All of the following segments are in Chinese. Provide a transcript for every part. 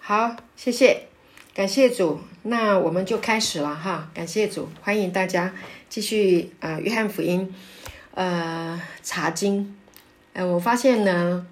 好，谢谢，感谢主。那我们就开始了哈，感谢主，欢迎大家继续啊，约翰福音，呃，查经。呃，我发现呢。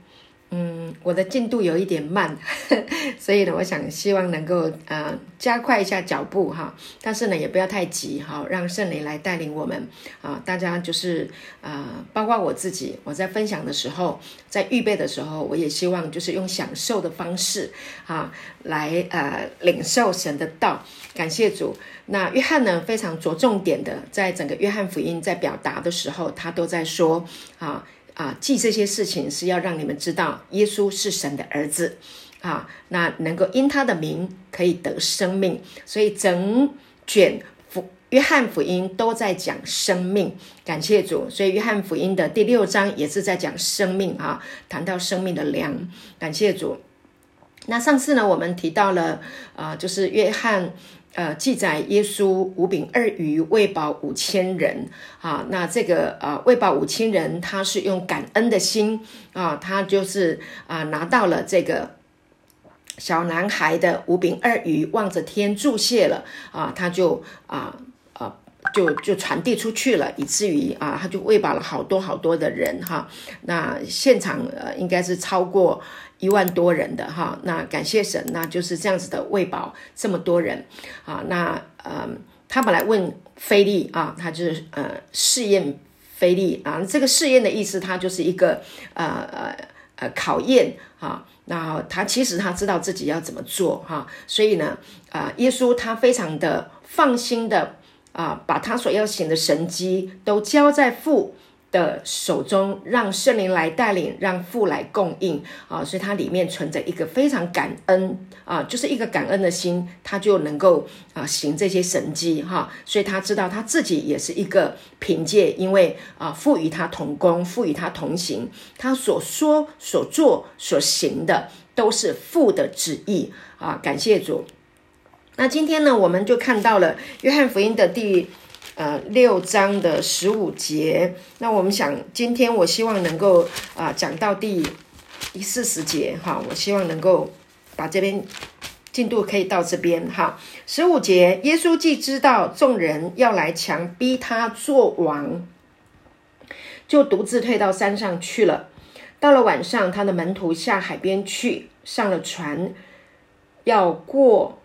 嗯，我的进度有一点慢，所以呢，我想希望能够呃加快一下脚步哈，但是呢也不要太急哈，让圣灵来带领我们啊，大家就是呃，包括我自己，我在分享的时候，在预备的时候，我也希望就是用享受的方式啊，来呃领受神的道，感谢主。那约翰呢，非常着重点的，在整个约翰福音在表达的时候，他都在说啊。啊，记这些事情是要让你们知道，耶稣是神的儿子啊。那能够因他的名可以得生命，所以整卷福约翰福音都在讲生命。感谢主，所以约翰福音的第六章也是在讲生命啊，谈到生命的粮。感谢主。那上次呢，我们提到了啊，就是约翰。呃，记载耶稣五饼二鱼喂饱五千人。啊，那这个呃喂饱五千人，他是用感恩的心啊，他就是啊拿到了这个小男孩的五饼二鱼，望着天注谢了啊，他就啊就就传递出去了，以至于啊他就喂饱了好多好多的人哈，那现场呃应该是超过。一万多人的哈，那感谢神，那就是这样子的喂饱这么多人啊。那呃，他本来问菲利啊，他就是呃试验菲利啊。这个试验的意思，他就是一个呃呃呃考验啊。那他其实他知道自己要怎么做哈，所以呢啊，耶稣他非常的放心的啊，把他所要行的神迹都交在父。的手中，让圣灵来带领，让父来供应啊，所以它里面存着一个非常感恩啊，就是一个感恩的心，他就能够啊行这些神迹哈，所以他知道他自己也是一个凭借，因为啊赋予他同工，赋予他同行，他所说、所做、所行的都是父的旨意啊，感谢主。那今天呢，我们就看到了约翰福音的第。呃，六章的十五节，那我们想，今天我希望能够啊讲到第第四十节哈，我希望能够把这边进度可以到这边哈。十五节，耶稣既知道众人要来强逼他做王，就独自退到山上去了。到了晚上，他的门徒下海边去，上了船，要过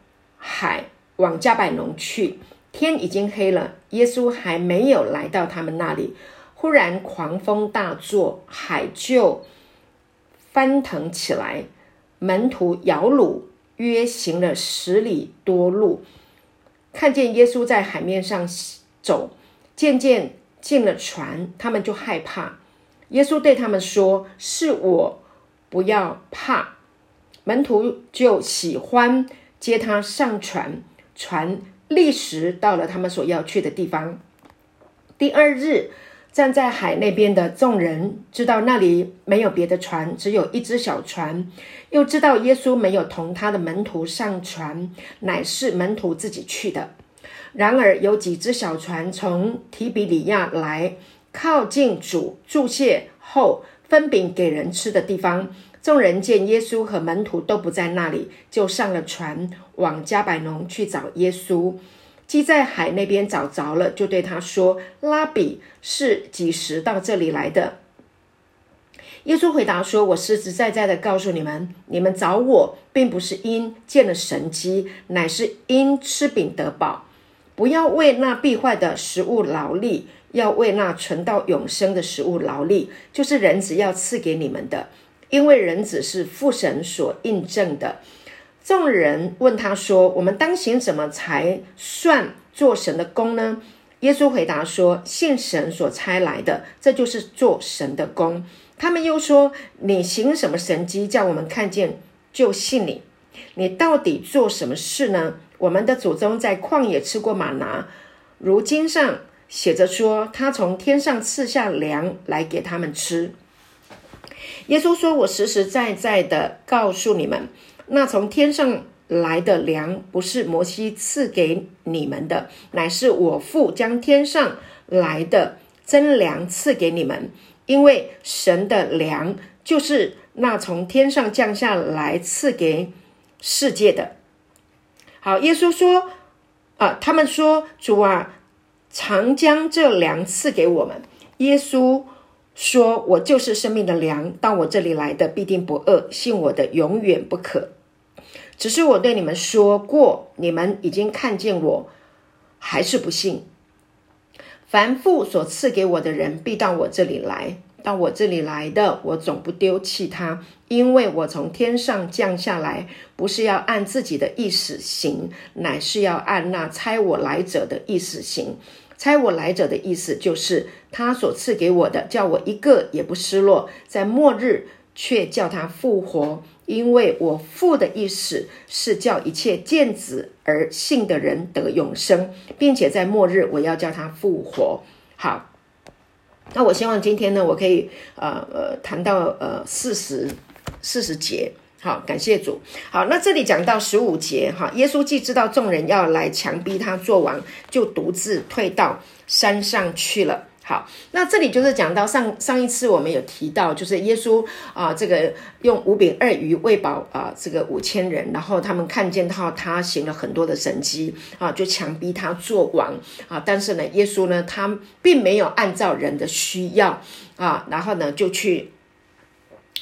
海往加百农去。天已经黑了，耶稣还没有来到他们那里。忽然狂风大作，海就翻腾起来。门徒摇橹，约行了十里多路，看见耶稣在海面上走，渐渐进了船，他们就害怕。耶稣对他们说：“是我，不要怕。”门徒就喜欢接他上船，船。立时到了他们所要去的地方。第二日，站在海那边的众人知道那里没有别的船，只有一只小船，又知道耶稣没有同他的门徒上船，乃是门徒自己去的。然而有几只小船从提比里亚来，靠近主注谢后分饼给人吃的地方。众人见耶稣和门徒都不在那里，就上了船，往加百农去找耶稣。既在海那边找着了，就对他说：“拉比是几时到这里来的？”耶稣回答说：“我实实在在的告诉你们，你们找我，并不是因见了神机，乃是因吃饼得饱。不要为那必坏的食物劳力，要为那存到永生的食物劳力，就是人子要赐给你们的。”因为人子是父神所印证的，众人问他说：“我们当行怎么才算做神的功呢？”耶稣回答说：“信神所差来的，这就是做神的功。”他们又说：“你行什么神迹，叫我们看见就信你？你到底做什么事呢？我们的祖宗在旷野吃过玛拿，如经上写着说，他从天上赐下粮来给他们吃。”耶稣说：“我实实在在的告诉你们，那从天上来的粮，不是摩西赐给你们的，乃是我父将天上来的真粮赐给你们。因为神的粮，就是那从天上降下来赐给世界的。好，耶稣说啊，他们说主啊，常将这粮赐给我们。耶稣说：“我就是生命的粮，到我这里来的必定不饿，信我的永远不渴。只是我对你们说过，你们已经看见我，还是不信。凡父所赐给我的人，必到我这里来。到我这里来的，我总不丢弃他，因为我从天上降下来，不是要按自己的意思行，乃是要按那差我来者的意思行。”猜我来者的意思就是，他所赐给我的，叫我一个也不失落，在末日却叫他复活，因为我父的意思是叫一切见子而信的人得永生，并且在末日我要叫他复活。好，那我希望今天呢，我可以呃呃谈到呃四十四十节。好，感谢主。好，那这里讲到十五节，哈，耶稣既知道众人要来强逼他做王，就独自退到山上去了。好，那这里就是讲到上上一次我们有提到，就是耶稣啊，这个用五饼二鱼喂饱啊这个五千人，然后他们看见到他行了很多的神迹啊，就强逼他做王啊。但是呢，耶稣呢，他并没有按照人的需要啊，然后呢就去。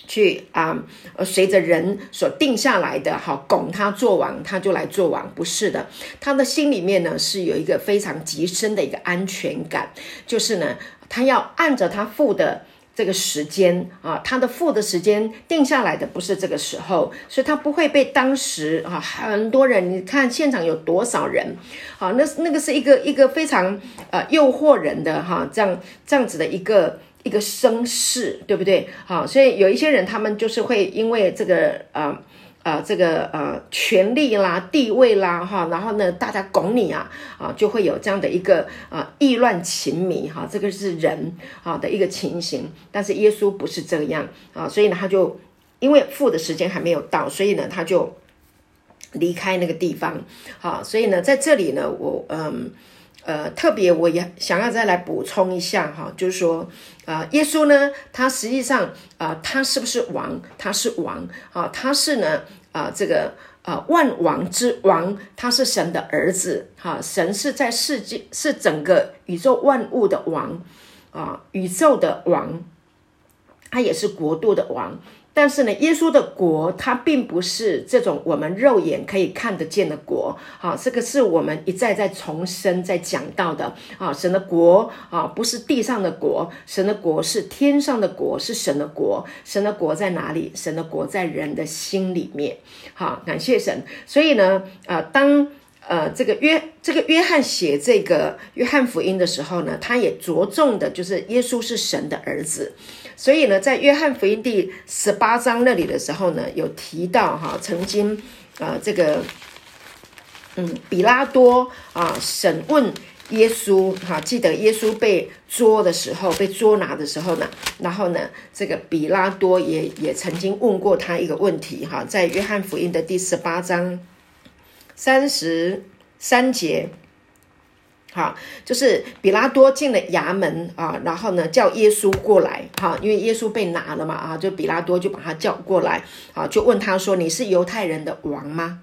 去啊，呃，随着人所定下来的，好拱他做王，他就来做王，不是的。他的心里面呢，是有一个非常极深的一个安全感，就是呢，他要按着他父的这个时间啊，他的父的时间定下来的不是这个时候，所以他不会被当时啊很多人，你看现场有多少人，好，那那个是一个一个非常呃诱惑人的哈，这样这样子的一个。一个声势，对不对？好，所以有一些人，他们就是会因为这个呃呃这个呃权力啦、地位啦，哈，然后呢，大家拱你啊，啊，就会有这样的一个啊意乱情迷哈，这个是人啊的一个情形。但是耶稣不是这样啊，所以呢，他就因为父的时间还没有到，所以呢，他就离开那个地方。好，所以呢，在这里呢，我嗯。呃特别我也想要再来补充一下哈，就是说，啊，耶稣呢，他实际上啊，他是不是王？他是王啊，他是呢，啊，这个啊，万王之王，他是神的儿子哈，神是在世界是整个宇宙万物的王啊，宇宙的王，他也是国度的王。但是呢，耶稣的国它并不是这种我们肉眼可以看得见的国，好，这个是我们一再再重申在讲到的啊，神的国啊，不是地上的国，神的国是天上的国，是神的国，神的国在哪里？神的国在人的心里面，好，感谢神。所以呢，啊，当呃这个约这个约翰写这个约翰福音的时候呢，他也着重的就是耶稣是神的儿子。所以呢，在约翰福音第十八章那里的时候呢，有提到哈，曾经啊，这个嗯，比拉多啊审问耶稣哈，记得耶稣被捉的时候，被捉拿的时候呢，然后呢，这个比拉多也也曾经问过他一个问题哈，在约翰福音的第十八章三十三节。好，就是比拉多进了衙门啊，然后呢叫耶稣过来，哈，因为耶稣被拿了嘛，啊，就比拉多就把他叫过来，啊，就问他说：“你是犹太人的王吗？”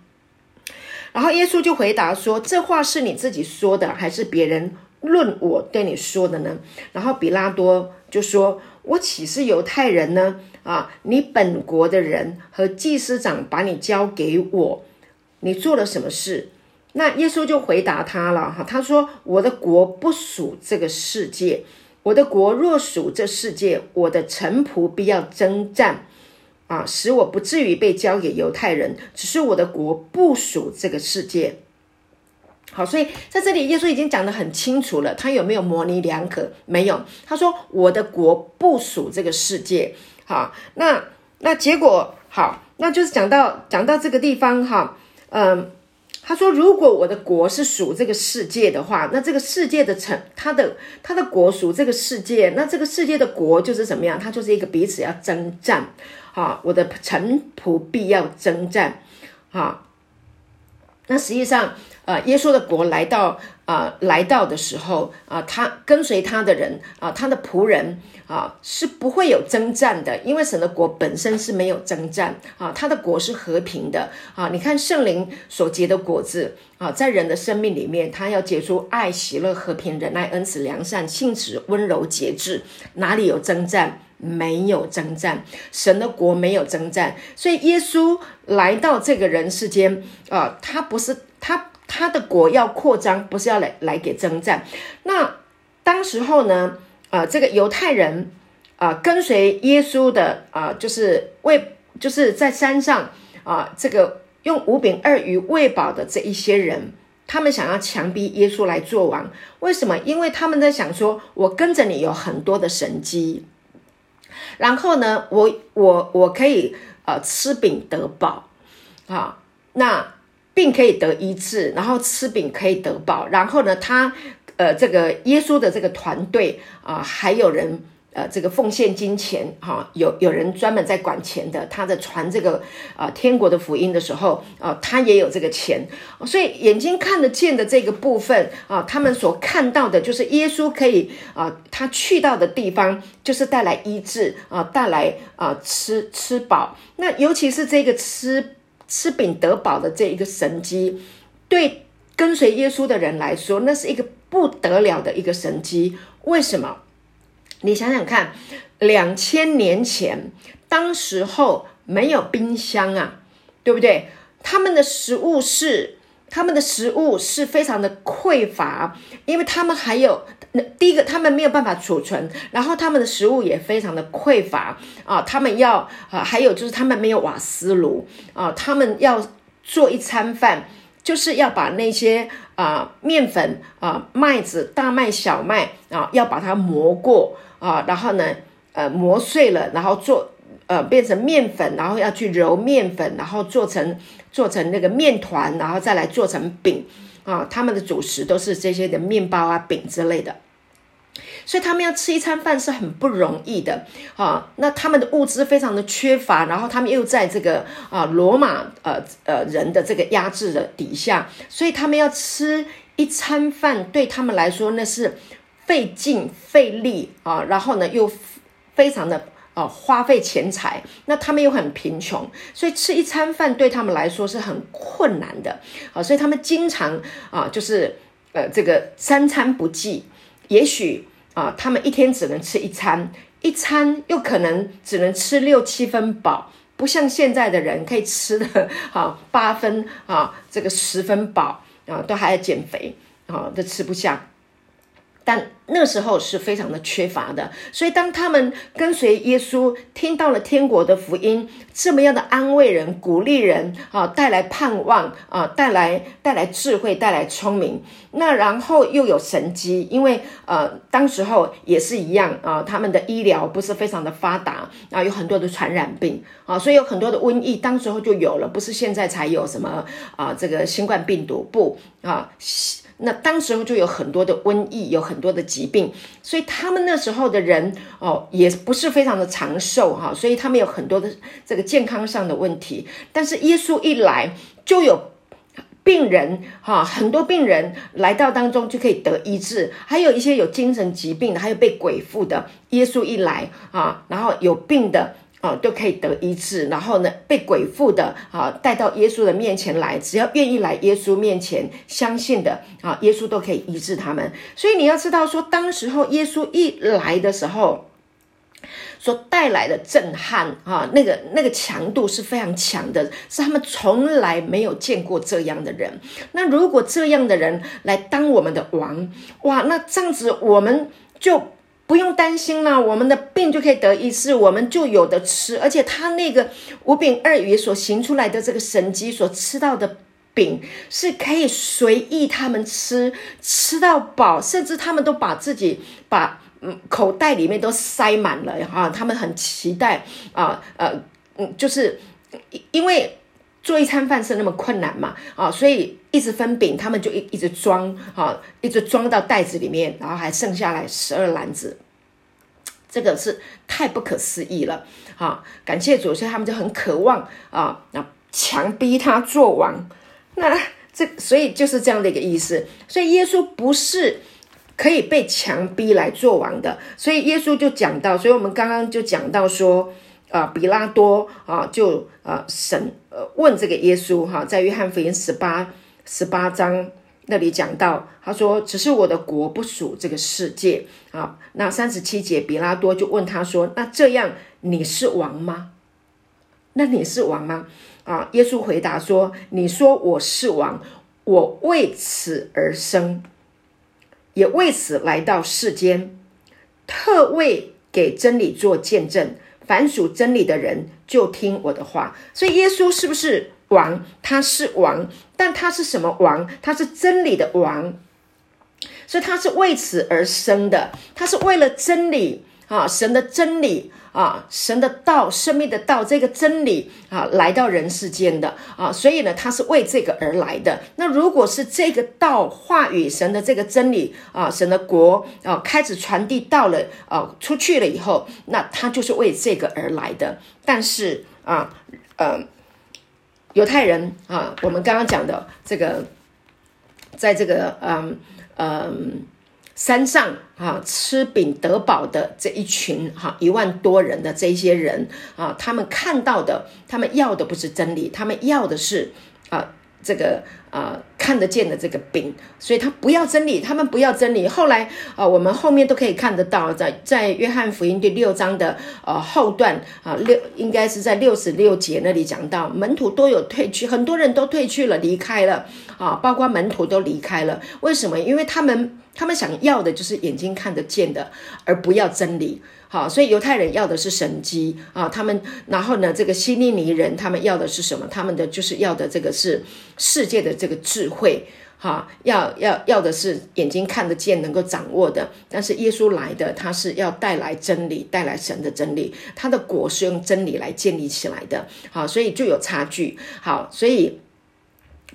然后耶稣就回答说：“这话是你自己说的，还是别人论我对你说的呢？”然后比拉多就说：“我岂是犹太人呢？啊，你本国的人和祭司长把你交给我，你做了什么事？”那耶稣就回答他了哈，他说：“我的国不属这个世界，我的国若属这世界，我的臣仆必要征战，啊，使我不至于被交给犹太人。只是我的国不属这个世界。好，所以在这里，耶稣已经讲得很清楚了，他有没有模棱两可？没有。他说：我的国不属这个世界。好，那那结果好，那就是讲到讲到这个地方哈，嗯。”他说：“如果我的国是属这个世界的话，那这个世界的城，他的他的国属这个世界，那这个世界的国就是怎么样？他就是一个彼此要征战，啊，我的臣仆必要征战，啊。那实际上，呃，耶稣的国来到啊来到的时候啊，他跟随他的人啊，他的仆人啊是不会有征战的，因为神的国本身是没有征战啊，他的国是和平的啊。你看圣灵所结的果子啊，在人的生命里面，他要结出爱、喜乐、和平、忍耐、恩慈、良善、信实、温柔、节制，哪里有征战？没有征战，神的国没有征战，所以耶稣来到这个人世间啊，他不是他他的国要扩张，不是要来来给征战。那当时候呢，啊，这个犹太人啊，跟随耶稣的啊，就是为就是在山上啊，这个用五饼二鱼喂饱的这一些人，他们想要强逼耶稣来做王，为什么？因为他们在想说，我跟着你有很多的神迹。然后呢，我我我可以呃吃饼得饱，啊，那病可以得医治，然后吃饼可以得饱，然后呢，他呃这个耶稣的这个团队啊，还有人。呃，这个奉献金钱哈，有有人专门在管钱的，他在传这个啊天国的福音的时候啊，他也有这个钱，所以眼睛看得见的这个部分啊，他们所看到的就是耶稣可以啊，他去到的地方就是带来医治啊，带来啊吃吃饱。那尤其是这个吃吃饼得饱的这一个神机，对跟随耶稣的人来说，那是一个不得了的一个神机。为什么？你想想看，两千年前，当时候没有冰箱啊，对不对？他们的食物是，他们的食物是非常的匮乏，因为他们还有那第一个，他们没有办法储存，然后他们的食物也非常的匮乏啊，他们要啊，还有就是他们没有瓦斯炉啊，他们要做一餐饭，就是要把那些啊面粉啊麦子、大麦、小麦啊，要把它磨过。啊，然后呢，呃，磨碎了，然后做，呃，变成面粉，然后要去揉面粉，然后做成做成那个面团，然后再来做成饼，啊，他们的主食都是这些的面包啊、饼之类的，所以他们要吃一餐饭是很不容易的，啊，那他们的物资非常的缺乏，然后他们又在这个啊罗马呃呃人的这个压制的底下，所以他们要吃一餐饭，对他们来说那是。费劲费力啊，然后呢又非常的啊花费钱财，那他们又很贫穷，所以吃一餐饭对他们来说是很困难的啊，所以他们经常啊就是呃这个三餐不济，也许啊他们一天只能吃一餐，一餐又可能只能吃六七分饱，不像现在的人可以吃的啊八分啊这个十分饱啊都还要减肥啊都吃不下。但那时候是非常的缺乏的，所以当他们跟随耶稣，听到了天国的福音，这么样的安慰人、鼓励人啊，带来盼望啊，带来带来智慧、带来聪明。那然后又有神机，因为呃，当时候也是一样啊，他们的医疗不是非常的发达啊，有很多的传染病啊，所以有很多的瘟疫，当时候就有了，不是现在才有什么啊，这个新冠病毒不啊。那当时候就有很多的瘟疫，有很多的疾病，所以他们那时候的人哦，也不是非常的长寿哈，所以他们有很多的这个健康上的问题。但是耶稣一来，就有病人哈，很多病人来到当中就可以得医治，还有一些有精神疾病的，还有被鬼附的。耶稣一来啊，然后有病的。啊，都可以得医治，然后呢，被鬼附的啊带到耶稣的面前来，只要愿意来耶稣面前相信的啊，耶稣都可以医治他们。所以你要知道，说当时候耶稣一来的时候，所带来的震撼啊，那个那个强度是非常强的，是他们从来没有见过这样的人。那如果这样的人来当我们的王，哇，那这样子我们就。不用担心了，我们的病就可以得医治，我们就有的吃。而且他那个五饼二鱼所行出来的这个神机所吃到的饼，是可以随意他们吃，吃到饱，甚至他们都把自己把嗯口袋里面都塞满了哈。他们很期待啊呃嗯，就是因为做一餐饭是那么困难嘛啊，所以一直分饼，他们就一一直装啊，一直装到袋子里面，然后还剩下来十二篮子。这个是太不可思议了，啊！感谢主，所以他们就很渴望啊，那强逼他做王。那这所以就是这样的一个意思。所以耶稣不是可以被强逼来做王的。所以耶稣就讲到，所以我们刚刚就讲到说，啊，比拉多啊，就啊审问这个耶稣哈，在约翰福音十八十八章。那里讲到，他说：“只是我的国不属这个世界啊。”那三十七节，比拉多就问他说：“那这样你是王吗？那你是王吗？”啊，耶稣回答说：“你说我是王，我为此而生，也为此来到世间，特为给真理做见证。凡属真理的人，就听我的话。所以，耶稣是不是？”王，他是王，但他是什么王？他是真理的王，所以他是为此而生的。他是为了真理啊，神的真理啊，神的道，生命的道，这个真理啊，来到人世间的啊，所以呢，他是为这个而来的。那如果是这个道话语，神的这个真理啊，神的国啊，开始传递到了啊，出去了以后，那他就是为这个而来的。但是啊，呃。犹太人啊，我们刚刚讲的这个，在这个嗯嗯山上啊吃饼得饱的这一群哈一万多人的这些人啊，他们看到的，他们要的不是真理，他们要的是啊这个。啊，看得见的这个饼，所以他不要真理，他们不要真理。后来啊，我们后面都可以看得到，在在约翰福音第六章的呃后段啊，六应该是在六十六节那里讲到，门徒都有退去，很多人都退去了，离开了啊，包括门徒都离开了。为什么？因为他们他们想要的就是眼睛看得见的，而不要真理。好，所以犹太人要的是神机啊，他们然后呢，这个希利尼人他们要的是什么？他们的就是要的这个是世界的这个智慧，哈，要要要的是眼睛看得见、能够掌握的。但是耶稣来的，他是要带来真理，带来神的真理，他的果是用真理来建立起来的。好，所以就有差距。好，所以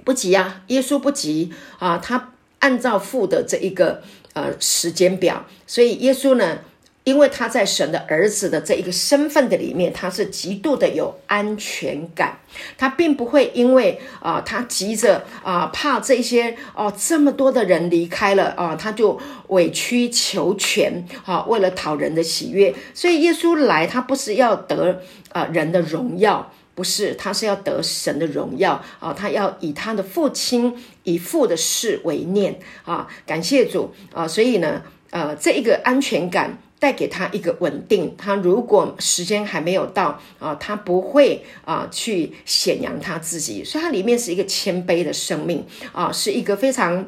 不急啊，耶稣不急啊，他按照父的这一个呃时间表，所以耶稣呢。因为他在神的儿子的这一个身份的里面，他是极度的有安全感，他并不会因为啊，他急着啊，怕这些哦这么多的人离开了啊，他就委曲求全啊，为了讨人的喜悦。所以耶稣来，他不是要得啊人的荣耀，不是，他是要得神的荣耀啊，他要以他的父亲以父的事为念啊，感谢主啊，所以呢，呃，这一个安全感。带给他一个稳定，他如果时间还没有到啊，他不会啊去显扬他自己，所以它里面是一个谦卑的生命啊，是一个非常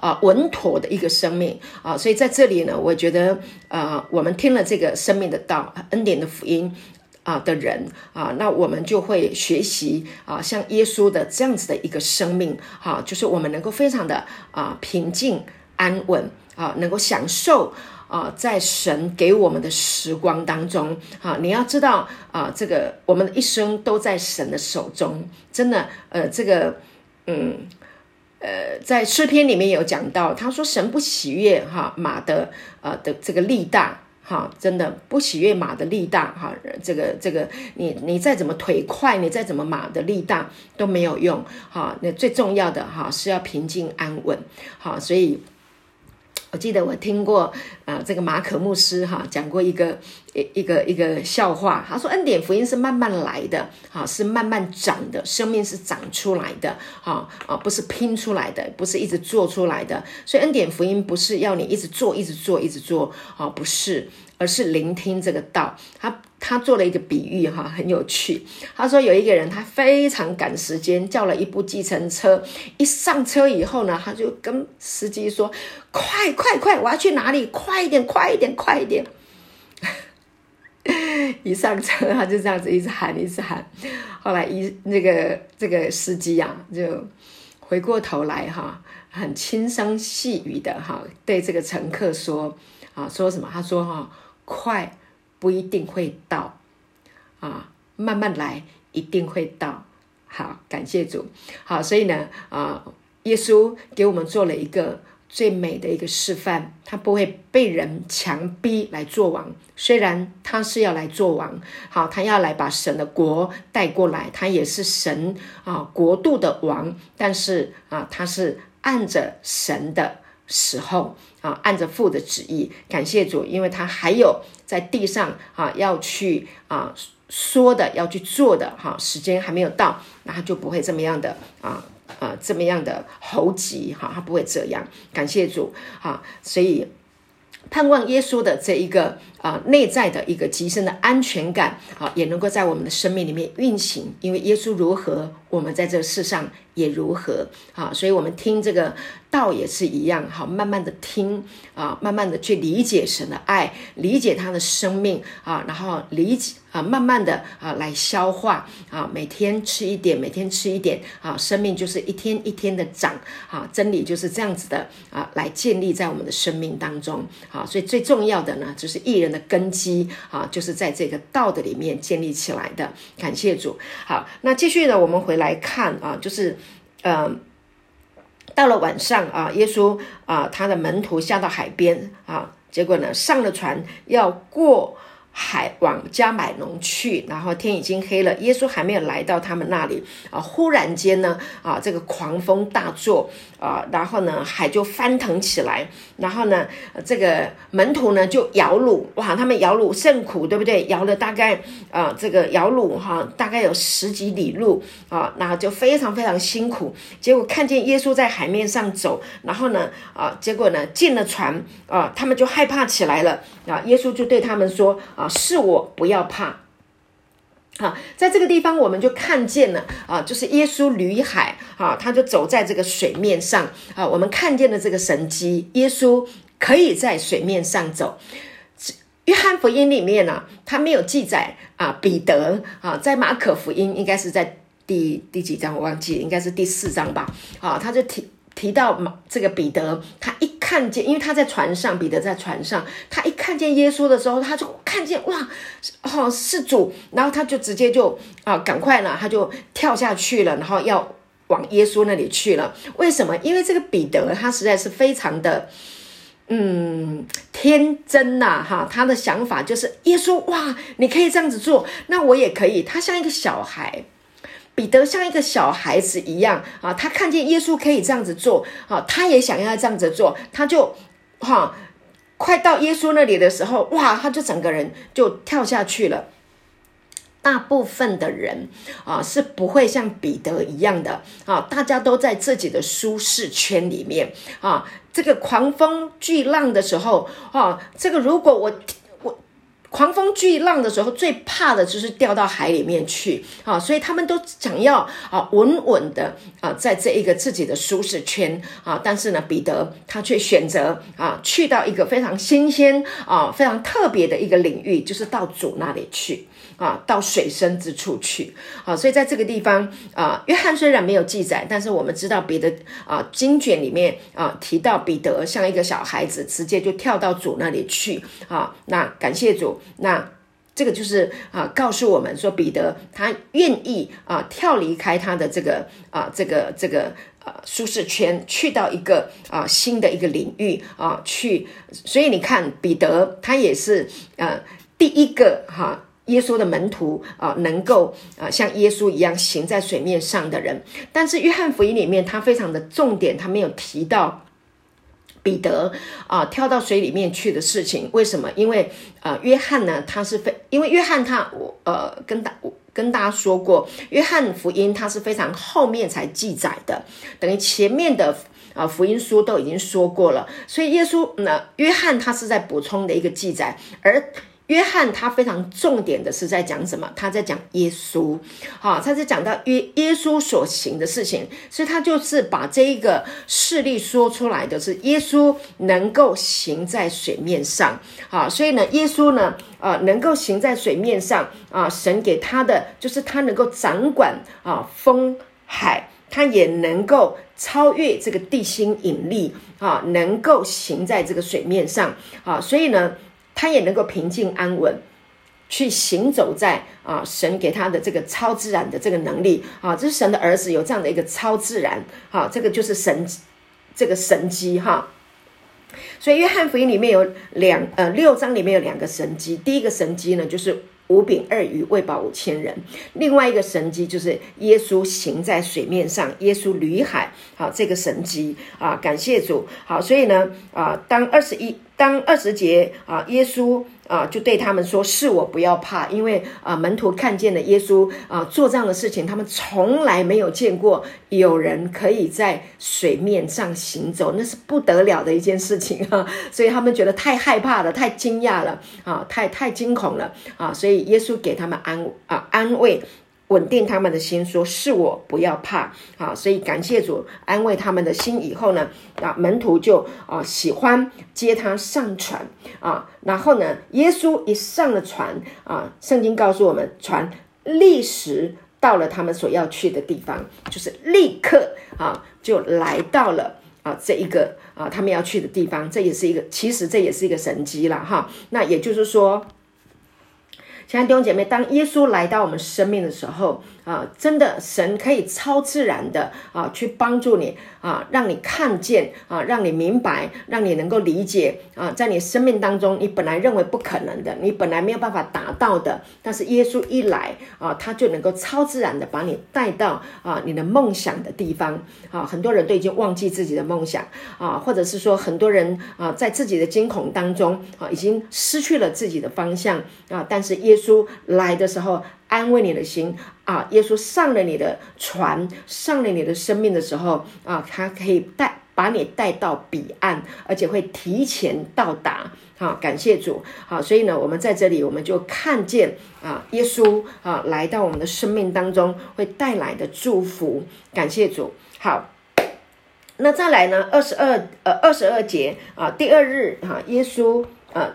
啊稳妥的一个生命啊，所以在这里呢，我觉得呃，我们听了这个生命的道、恩典的福音啊的人啊，那我们就会学习啊，像耶稣的这样子的一个生命哈，就是我们能够非常的啊平静安稳啊，能够享受。啊，在神给我们的时光当中，啊，你要知道啊，这个我们的一生都在神的手中，真的，呃，这个，嗯，呃，在诗篇里面有讲到，他说神不喜悦哈马的，呃的这个力大，哈，真的不喜悦马的力大，哈，这个这个，你你再怎么腿快，你再怎么马的力大都没有用，哈，那最重要的哈是要平静安稳，好，所以。我记得我听过，啊，这个马可牧师哈讲过一个一一个一个笑话。他说，恩典福音是慢慢来的，哈，是慢慢长的，生命是长出来的，哈啊，不是拼出来的，不是一直做出来的。所以，恩典福音不是要你一直做，一直做，一直做，啊，不是。而是聆听这个道，他他做了一个比喻哈，很有趣。他说有一个人，他非常赶时间，叫了一部计程车。一上车以后呢，他就跟司机说：“快快快，我要去哪里？快一点，快一点，快一点！” 一上车，他就这样子一直喊，一直喊。后来一那个这个司机呀，就回过头来哈，很轻声细语的哈，对这个乘客说：“啊，说什么？他说哈。”快不一定会到啊，慢慢来一定会到。好，感谢主。好，所以呢，啊，耶稣给我们做了一个最美的一个示范，他不会被人强逼来做王。虽然他是要来做王，好，他要来把神的国带过来，他也是神啊国度的王。但是啊，他是按着神的时候啊，按着父的旨意。感谢主，因为他还有在地上啊要去啊说的，要去做的哈，时间还没有到，那他就不会这么样的啊。啊，这么样的猴急哈，他不会这样。感谢主哈，所以盼望耶稣的这一个啊内在的一个极深的安全感啊，也能够在我们的生命里面运行。因为耶稣如何，我们在这世上也如何啊。所以，我们听这个道也是一样，好，慢慢的听啊，慢慢的去理解神的爱，理解他的生命啊，然后理解。啊，慢慢的啊，来消化啊，每天吃一点，每天吃一点啊，生命就是一天一天的长啊，真理就是这样子的啊，来建立在我们的生命当中啊，所以最重要的呢，就是艺人的根基啊，就是在这个道的里面建立起来的。感谢主。好，那继续呢，我们回来看啊，就是嗯，到了晚上啊，耶稣啊，他的门徒下到海边啊，结果呢，上了船要过。海往加买农去，然后天已经黑了，耶稣还没有来到他们那里啊！忽然间呢，啊，这个狂风大作啊，然后呢，海就翻腾起来，然后呢，这个门徒呢就摇橹，哇，他们摇橹甚苦，对不对？摇了大概啊，这个摇橹哈，大概有十几里路啊，然后就非常非常辛苦。结果看见耶稣在海面上走，然后呢，啊，结果呢进了船啊，他们就害怕起来了啊！耶稣就对他们说。啊，是我不要怕，啊，在这个地方我们就看见了啊，就是耶稣履海啊，他就走在这个水面上啊，我们看见了这个神机，耶稣可以在水面上走。约翰福音里面呢，他没有记载啊，彼得啊，在马可福音应该是在第第几章我忘记，应该是第四章吧，啊，他就提。提到马这个彼得，他一看见，因为他在船上，彼得在船上，他一看见耶稣的时候，他就看见哇，哦是主，然后他就直接就啊赶快了，他就跳下去了，然后要往耶稣那里去了。为什么？因为这个彼得他实在是非常的嗯天真呐，哈，他的想法就是耶稣哇，你可以这样子做，那我也可以。他像一个小孩。彼得像一个小孩子一样啊，他看见耶稣可以这样子做啊，他也想要这样子做，他就哈，快到耶稣那里的时候，哇，他就整个人就跳下去了。大部分的人啊是不会像彼得一样的啊，大家都在自己的舒适圈里面啊，这个狂风巨浪的时候啊，这个如果我。狂风巨浪的时候，最怕的就是掉到海里面去啊！所以他们都想要啊，稳稳的啊，在这一个自己的舒适圈啊。但是呢，彼得他却选择啊，去到一个非常新鲜啊、非常特别的一个领域，就是到主那里去。啊，到水深之处去啊！所以在这个地方啊，约翰虽然没有记载，但是我们知道别的啊经卷里面啊提到彼得像一个小孩子，直接就跳到主那里去啊。那感谢主，那这个就是啊告诉我们说，彼得他愿意啊跳离开他的这个啊这个这个啊舒适圈，去到一个啊新的一个领域啊去。所以你看，彼得他也是呃第一个哈。耶稣的门徒啊，能够啊像耶稣一样行在水面上的人，但是约翰福音里面他非常的重点，他没有提到彼得啊跳到水里面去的事情。为什么？因为啊约翰呢他是非，因为约翰他我呃跟大跟大家说过，约翰福音他是非常后面才记载的，等于前面的啊福音书都已经说过了，所以耶稣呢约翰他是在补充的一个记载，而。约翰他非常重点的是在讲什么？他在讲耶稣，好，他在讲到约耶稣所行的事情，所以他就是把这一个事例说出来的是耶稣能够行在水面上，好，所以呢，耶稣呢，呃，能够行在水面上啊，神给他的就是他能够掌管啊风海，他也能够超越这个地心引力啊，能够行在这个水面上啊，所以呢。他也能够平静安稳，去行走在啊神给他的这个超自然的这个能力啊，这是神的儿子有这样的一个超自然啊，这个就是神这个神机哈。所以约翰福音里面有两呃六章里面有两个神迹，第一个神迹呢就是五饼二鱼喂饱五千人，另外一个神迹就是耶稣行在水面上，耶稣履海，好这个神迹啊，感谢主，好，所以呢啊，当二十一当二十节啊，耶稣。啊，就对他们说：“是我不要怕，因为啊，门徒看见了耶稣啊做这样的事情，他们从来没有见过有人可以在水面上行走，那是不得了的一件事情啊！所以他们觉得太害怕了，太惊讶了啊，太太惊恐了啊！所以耶稣给他们安啊安慰。”稳定他们的心，说是我不要怕啊！所以感谢主安慰他们的心以后呢，啊门徒就啊喜欢接他上船啊。然后呢，耶稣一上了船啊，圣经告诉我们，船立时到了他们所要去的地方，就是立刻啊就来到了啊这一个啊他们要去的地方。这也是一个，其实这也是一个神迹了哈。那也就是说。亲爱的弟兄姐妹，当耶稣来到我们生命的时候，啊，真的神可以超自然的啊，去帮助你啊，让你看见啊，让你明白，让你能够理解啊，在你生命当中，你本来认为不可能的，你本来没有办法达到的，但是耶稣一来啊，他就能够超自然的把你带到啊你的梦想的地方啊。很多人都已经忘记自己的梦想啊，或者是说很多人啊，在自己的惊恐当中啊，已经失去了自己的方向啊，但是耶稣。来的时候，安慰你的心啊！耶稣上了你的船，上了你的生命的时候啊，他可以带把你带到彼岸，而且会提前到达。好，感谢主。好，所以呢，我们在这里，我们就看见啊，耶稣啊来到我们的生命当中，会带来的祝福。感谢主。好，那再来呢？二十二呃，二十二节啊，第二日哈，耶稣呃。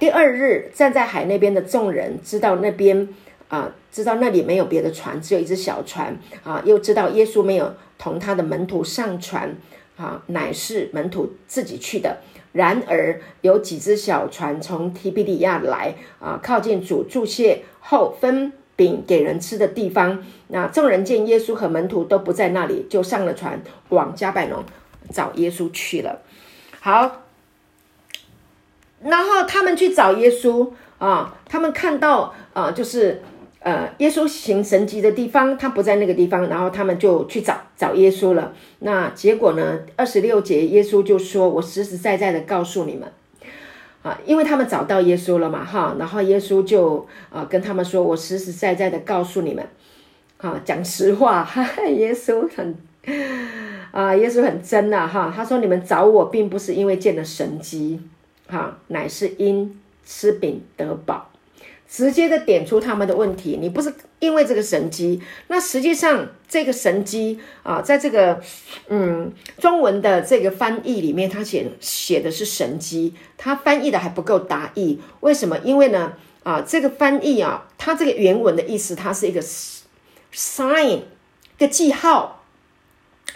第二日，站在海那边的众人知道那边啊，知道那里没有别的船，只有一只小船啊，又知道耶稣没有同他的门徒上船啊，乃是门徒自己去的。然而有几只小船从提比利亚来啊，靠近主注谢后分饼给人吃的地方。那众人见耶稣和门徒都不在那里，就上了船往加百农找耶稣去了。好。然后他们去找耶稣啊，他们看到啊，就是呃，耶稣行神迹的地方，他不在那个地方，然后他们就去找找耶稣了。那结果呢？二十六节，耶稣就说：“我实实在在的告诉你们啊，因为他们找到耶稣了嘛，哈。然后耶稣就啊跟他们说：我实实在在的告诉你们，啊，讲实话哈。耶稣很啊，耶稣很真呐，哈。他说：你们找我，并不是因为见了神迹。”哈，乃是因吃饼得饱，直接的点出他们的问题。你不是因为这个神机，那实际上这个神机啊，在这个嗯中文的这个翻译里面，他写写的是神机，他翻译的还不够达意。为什么？因为呢啊，这个翻译啊，它这个原文的意思，它是一个 sign，个记号。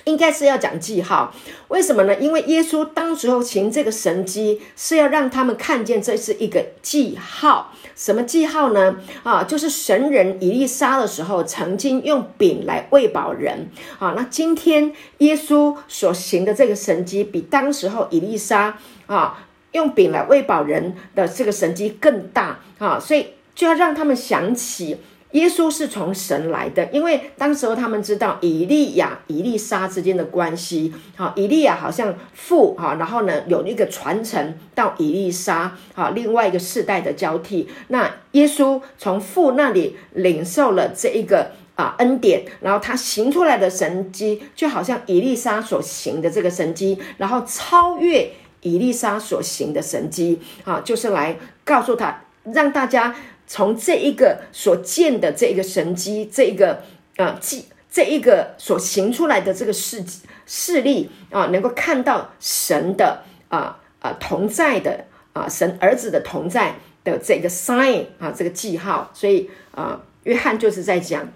应该是要讲记号，为什么呢？因为耶稣当时候行这个神迹，是要让他们看见这是一个记号。什么记号呢？啊，就是神人以利沙的时候，曾经用饼来喂饱人。啊，那今天耶稣所行的这个神迹，比当时候以利沙啊用饼来喂饱人的这个神迹更大。啊，所以就要让他们想起。耶稣是从神来的，因为当时候他们知道以利亚、以利沙之间的关系。好，以利亚好像父，哈，然后呢有一个传承到以利沙，好，另外一个世代的交替。那耶稣从父那里领受了这一个啊恩典，然后他行出来的神迹，就好像以利沙所行的这个神迹，然后超越以利沙所行的神迹，啊，就是来告诉他，让大家。从这一个所见的这一个神机，这一个啊，记这一个所行出来的这个事事例啊，能够看到神的啊啊同在的啊，神儿子的同在的这个 sign 啊，这个记号。所以啊，约翰就是在讲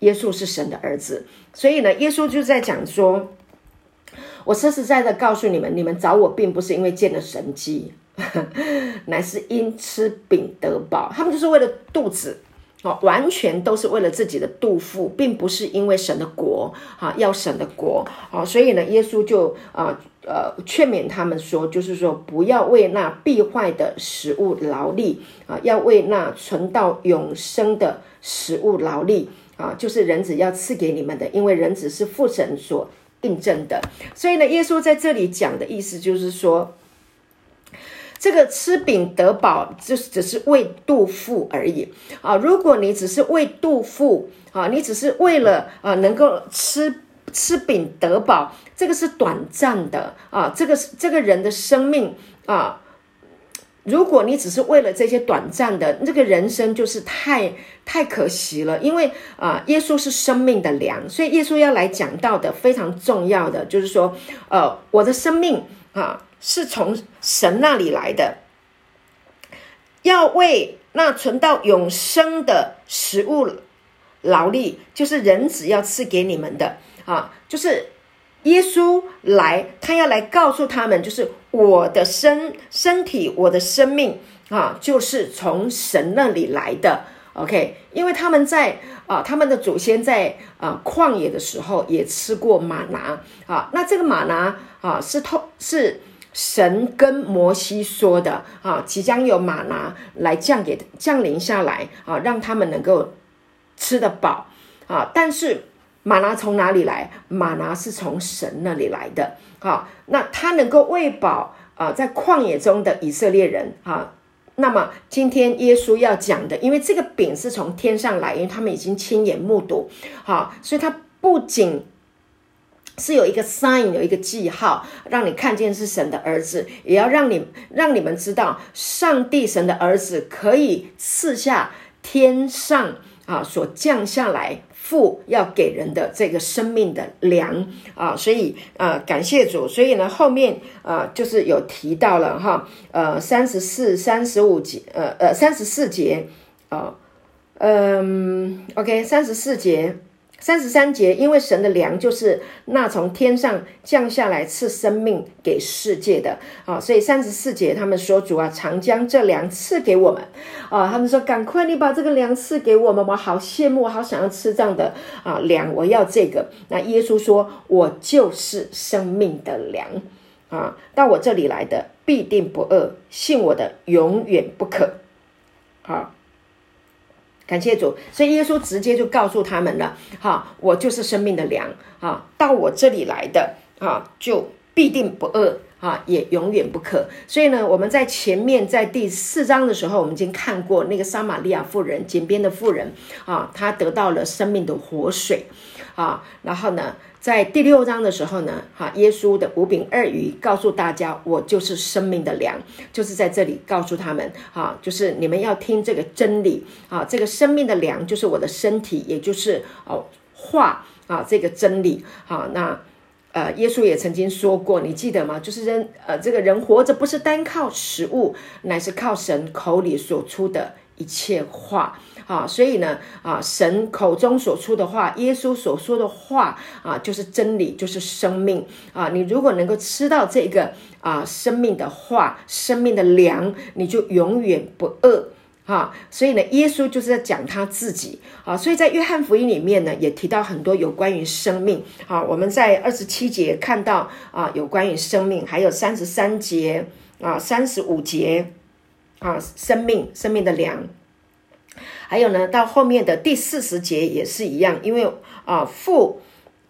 耶稣是神的儿子。所以呢，耶稣就在讲说，我实实在在告诉你们，你们找我并不是因为见了神迹。乃是因吃饼得饱，他们就是为了肚子哦，完全都是为了自己的肚腹，并不是因为神的国啊，要神的国啊，所以呢，耶稣就啊呃劝勉他们说，就是说不要为那必坏的食物劳力啊，要为那存到永生的食物劳力啊，就是人子要赐给你们的，因为人子是父神所印证的。所以呢，耶稣在这里讲的意思就是说。这个吃饼得饱，就是只是为肚腹而已啊！如果你只是为肚腹啊，你只是为了啊能够吃吃饼得饱，这个是短暂的啊！这个是这个人的生命啊！如果你只是为了这些短暂的，这个人生就是太太可惜了。因为啊，耶稣是生命的粮，所以耶稣要来讲到的非常重要的就是说，呃，我的生命啊。是从神那里来的，要为那存到永生的食物劳力，就是人子要赐给你们的啊！就是耶稣来，他要来告诉他们，就是我的身身体，我的生命啊，就是从神那里来的。OK，因为他们在啊，他们的祖先在啊旷野的时候也吃过玛拿啊，那这个玛拿啊是透是。神跟摩西说的啊，即将有玛拿来降给降临下来啊，让他们能够吃得饱啊。但是玛拿从哪里来？玛拿是从神那里来的啊。那他能够喂饱啊，在旷野中的以色列人啊。那么今天耶稣要讲的，因为这个饼是从天上来，因为他们已经亲眼目睹，好，所以他不仅。是有一个 sign，有一个记号，让你看见是神的儿子，也要让你让你们知道，上帝神的儿子可以赐下天上啊所降下来父要给人的这个生命的粮啊，所以啊感谢主，所以呢后面啊就是有提到了哈，呃三十四、三十五节，呃呃三十四节啊，嗯，OK 三十四节。三十三节，因为神的粮就是那从天上降下来赐生命给世界的啊，所以三十四节他们说主啊，常将这粮赐给我们啊，他们说赶快你把这个粮赐给我们，我好羡慕，我好想要吃这样的啊粮，我要这个。那耶稣说，我就是生命的粮啊，到我这里来的必定不饿，信我的永远不渴。好。感谢主，所以耶稣直接就告诉他们了：哈，我就是生命的粮啊，到我这里来的啊，就必定不饿啊，也永远不渴。所以呢，我们在前面在第四章的时候，我们已经看过那个撒玛利亚妇人，井边的妇人啊，她得到了生命的活水啊，然后呢。在第六章的时候呢，哈，耶稣的五饼二鱼告诉大家，我就是生命的粮，就是在这里告诉他们，哈，就是你们要听这个真理，啊，这个生命的粮就是我的身体，也就是哦话啊，这个真理，好，那呃，耶稣也曾经说过，你记得吗？就是人呃，这个人活着不是单靠食物，乃是靠神口里所出的一切话。啊，所以呢，啊，神口中所出的话，耶稣所说的话，啊，就是真理，就是生命啊。你如果能够吃到这个啊生命的话，生命的粮，你就永远不饿啊。所以呢，耶稣就是在讲他自己啊。所以在约翰福音里面呢，也提到很多有关于生命啊。我们在二十七节看到啊，有关于生命，还有三十三节啊，三十五节啊，生命，生命的粮。还有呢，到后面的第四十节也是一样，因为啊父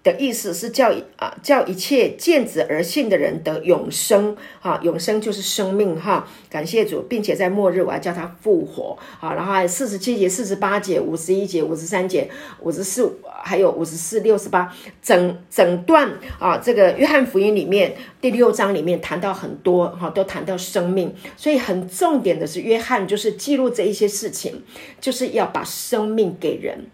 的意思是叫啊叫一切见子而信的人得永生哈，永生就是生命哈，感谢主，并且在末日我要叫他复活啊，然后还有四十七节、四十八节、五十一节、五十三节、五十四。还有五十四、六十八，整整段啊，这个约翰福音里面第六章里面谈到很多哈，都谈到生命，所以很重点的是约翰就是记录这一些事情，就是要把生命给人。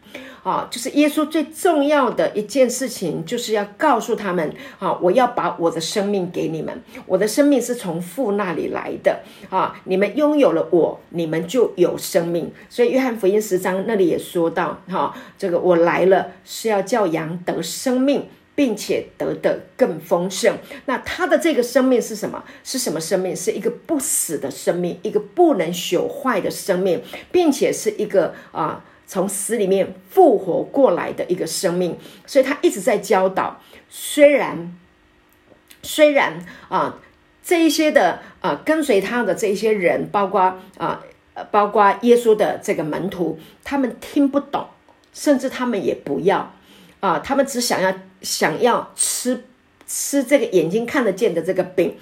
啊，就是耶稣最重要的一件事情，就是要告诉他们啊，我要把我的生命给你们，我的生命是从父那里来的啊，你们拥有了我，你们就有生命。所以约翰福音十章那里也说到，哈，这个我来了是要叫羊得生命，并且得的更丰盛。那他的这个生命是什么？是什么生命？是一个不死的生命，一个不能朽坏的生命，并且是一个啊。从死里面复活过来的一个生命，所以他一直在教导。虽然虽然啊，这一些的啊跟随他的这一些人，包括啊包括耶稣的这个门徒，他们听不懂，甚至他们也不要啊，他们只想要想要吃吃这个眼睛看得见的这个饼。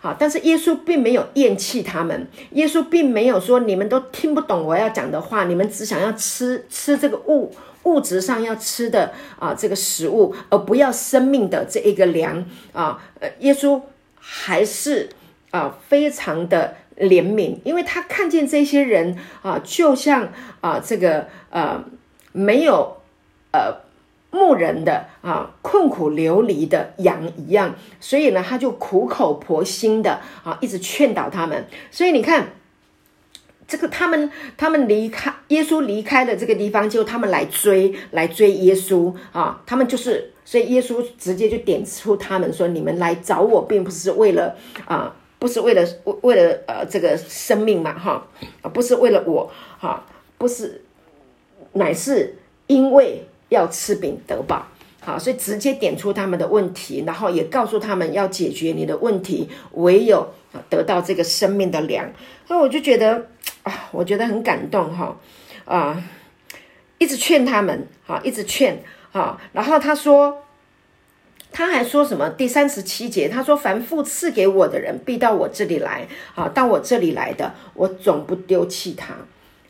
好，但是耶稣并没有厌弃他们，耶稣并没有说你们都听不懂我要讲的话，你们只想要吃吃这个物物质上要吃的啊这个食物，而不要生命的这一个粮啊。呃，耶稣还是啊非常的怜悯，因为他看见这些人啊，就像啊这个呃没有呃。牧人的啊，困苦流离的羊一样，所以呢，他就苦口婆心的啊，一直劝导他们。所以你看，这个他们他们离开耶稣离开了这个地方，就他们来追来追耶稣啊，他们就是，所以耶稣直接就点出他们说：你们来找我，并不是为了啊，不是为了为为了呃这个生命嘛哈，不是为了我哈，不是，乃是因为。要吃饼得饱，好，所以直接点出他们的问题，然后也告诉他们要解决你的问题，唯有得到这个生命的粮。所以我就觉得啊，我觉得很感动哈啊，一直劝他们啊，一直劝啊，然后他说，他还说什么？第三十七节，他说：“凡父赐给我的人，必到我这里来啊，到我这里来的，我总不丢弃他。”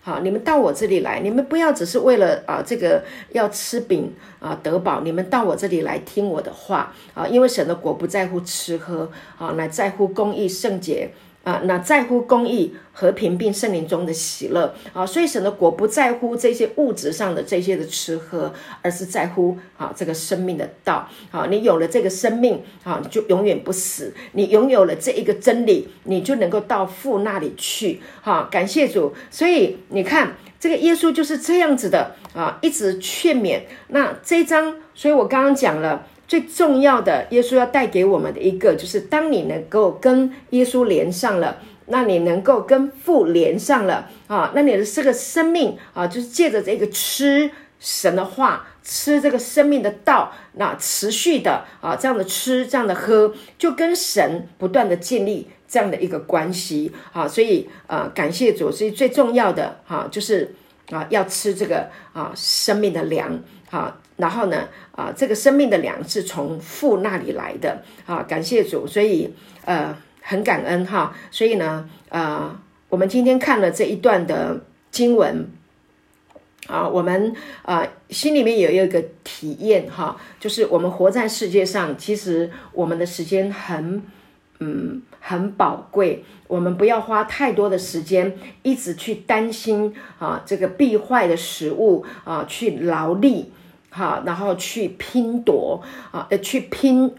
好，你们到我这里来，你们不要只是为了啊这个要吃饼啊得饱，你们到我这里来听我的话啊，因为神的国不在乎吃喝啊，乃在乎公义圣洁。啊，那在乎公义、和平并圣灵中的喜乐啊，所以神的国不在乎这些物质上的这些的吃喝，而是在乎啊这个生命的道啊。你有了这个生命啊，就永远不死；你拥有了这一个真理，你就能够到父那里去。哈，感谢主。所以你看，这个耶稣就是这样子的啊，一直劝勉。那这一章，所以我刚刚讲了。最重要的，耶稣要带给我们的一个，就是当你能够跟耶稣连上了，那你能够跟父连上了啊，那你的这个生命啊，就是借着这个吃神的话，吃这个生命的道，那持续的啊，这样的吃，这样的喝，就跟神不断的建立这样的一个关系啊，所以啊，感谢主，所以最重要的哈，就是啊，要吃这个啊生命的粮啊。然后呢，啊，这个生命的粮是从父那里来的啊，感谢主，所以呃很感恩哈，所以呢，呃，我们今天看了这一段的经文啊，我们啊心里面也有一个体验哈，就是我们活在世界上，其实我们的时间很嗯很宝贵，我们不要花太多的时间一直去担心啊这个必坏的食物啊，去劳力。好，然后去拼夺啊，呃，去拼。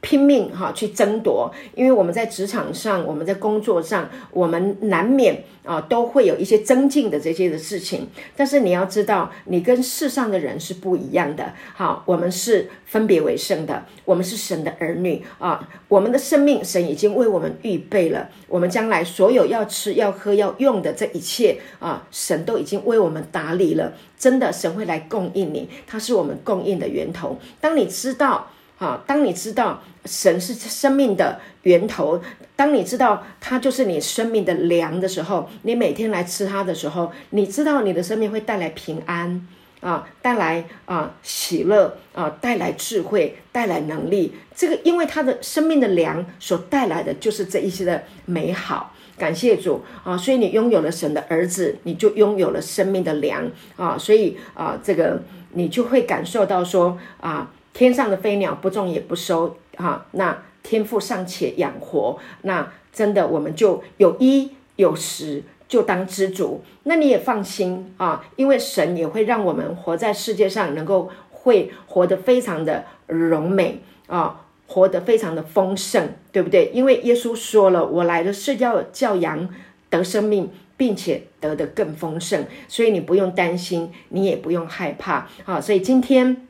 拼命哈去争夺，因为我们在职场上，我们在工作上，我们难免啊都会有一些增进的这些的事情。但是你要知道，你跟世上的人是不一样的。好，我们是分别为圣的，我们是神的儿女啊。我们的生命，神已经为我们预备了。我们将来所有要吃、要喝、要用的这一切啊，神都已经为我们打理了。真的，神会来供应你，他是我们供应的源头。当你知道。好，当你知道神是生命的源头，当你知道它就是你生命的粮的时候，你每天来吃它的时候，你知道你的生命会带来平安啊，带来啊喜乐啊，带来智慧，带来能力。这个因为它的生命的粮所带来的就是这一些的美好。感谢主啊，所以你拥有了神的儿子，你就拥有了生命的粮啊，所以啊，这个你就会感受到说啊。天上的飞鸟不种也不收，哈，那天父尚且养活，那真的我们就有衣有食，就当知足。那你也放心啊，因为神也会让我们活在世界上，能够会活得非常的荣美啊，活得非常的丰盛，对不对？因为耶稣说了，我来的是要叫羊得生命，并且得的更丰盛，所以你不用担心，你也不用害怕啊。所以今天。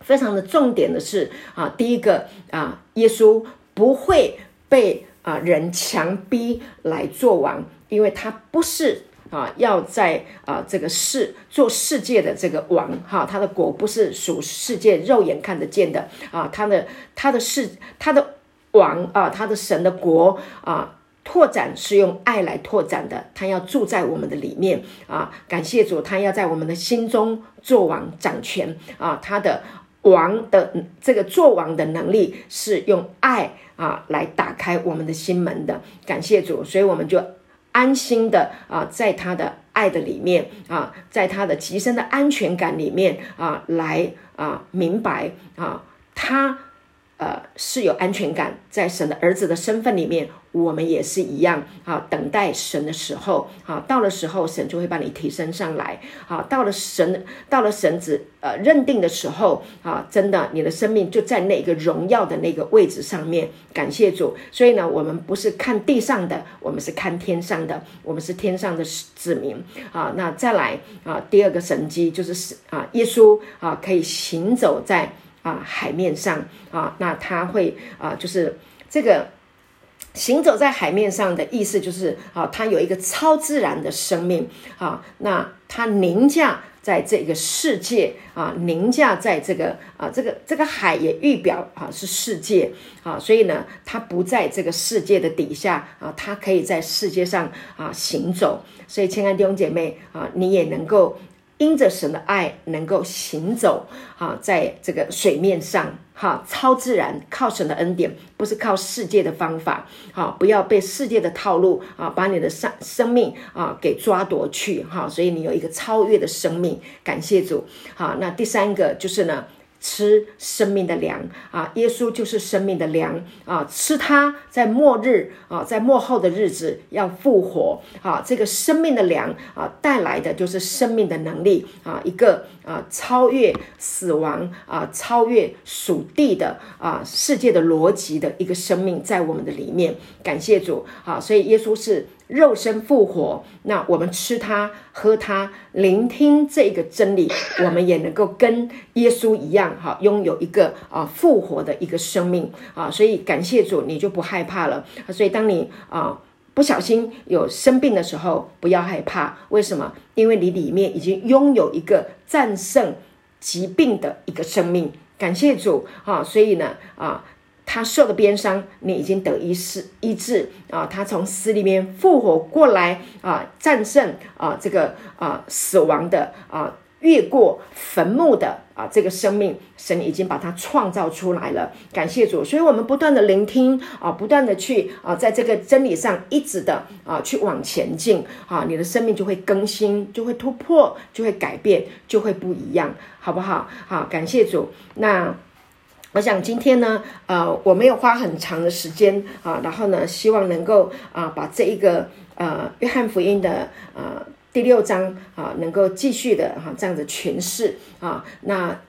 非常的重点的是啊，第一个啊，耶稣不会被啊人强逼来做王，因为他不是啊，要在啊这个世做世界的这个王哈，他的国不是属世界肉眼看得见的啊，他的他的世他的王啊，他的神的国啊。拓展是用爱来拓展的，他要住在我们的里面啊！感谢主，他要在我们的心中做王掌权啊！他的王的这个做王的能力是用爱啊来打开我们的心门的。感谢主，所以我们就安心的啊，在他的爱的里面啊，在他的极深的安全感里面啊，来啊明白啊他。呃，是有安全感，在神的儿子的身份里面，我们也是一样啊。等待神的时候，啊，到了时候，神就会把你提升上来。啊，到了神，到了神子呃认定的时候，啊，真的，你的生命就在那个荣耀的那个位置上面。感谢主。所以呢，我们不是看地上的，我们是看天上的，我们是天上的子民。啊，那再来啊，第二个神机就是啊，耶稣啊，可以行走在。啊，海面上啊，那他会啊，就是这个行走在海面上的意思，就是啊，他有一个超自然的生命啊，那他凌驾在这个世界啊，凌驾在这个啊，这个这个海也预表啊是世界啊，所以呢，他不在这个世界的底下啊，他可以在世界上啊行走，所以亲爱的弟兄姐妹啊，你也能够。因着神的爱，能够行走啊，在这个水面上，哈，超自然，靠神的恩典，不是靠世界的方法，好，不要被世界的套路啊，把你的生生命啊给抓夺去，哈，所以你有一个超越的生命，感谢主，好，那第三个就是呢。吃生命的粮啊！耶稣就是生命的粮啊！吃它，在末日啊，在末后的日子要复活啊！这个生命的粮啊，带来的就是生命的能力啊！一个啊，超越死亡啊，超越属地的啊世界的逻辑的一个生命在我们的里面。感谢主啊！所以耶稣是。肉身复活，那我们吃它、喝它、聆听这个真理，我们也能够跟耶稣一样，哈，拥有一个啊复活的一个生命啊。所以感谢主，你就不害怕了。所以当你啊不小心有生病的时候，不要害怕。为什么？因为你里面已经拥有一个战胜疾病的一个生命。感谢主啊！所以呢啊。他受的鞭伤，你已经得医治医治啊！他从死里面复活过来啊，战胜啊这个啊死亡的啊越过坟墓的啊这个生命，神已经把它创造出来了。感谢主！所以我们不断的聆听啊，不断的去啊，在这个真理上一直的啊去往前进啊，你的生命就会更新，就会突破，就会改变，就会不一样，好不好？好，感谢主。那。我想今天呢，呃，我没有花很长的时间啊，然后呢，希望能够啊，把这一个呃约翰福音的呃第六章啊，能够继续的哈这样子诠释啊。那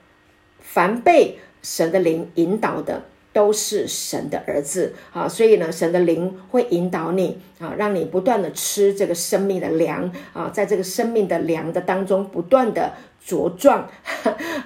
凡被神的灵引导的，都是神的儿子啊，所以呢，神的灵会引导你啊，让你不断的吃这个生命的粮啊，在这个生命的粮的当中，不断的。茁壮，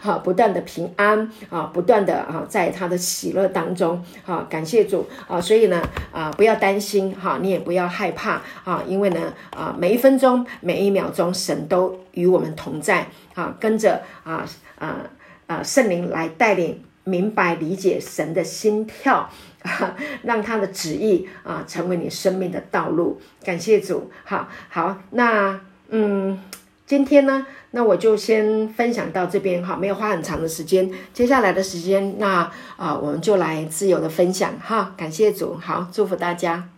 哈，不断的平安啊，不断的啊，在他的喜乐当中啊，感谢主啊，所以呢啊，不要担心哈，你也不要害怕啊，因为呢啊，每一分钟每一秒钟，神都与我们同在啊，跟着啊啊啊圣灵来带领，明白理解神的心跳，让他的旨意啊成为你生命的道路。感谢主，好好，那嗯。今天呢，那我就先分享到这边哈，没有花很长的时间。接下来的时间，那啊，我们就来自由的分享哈。感谢主，好，祝福大家。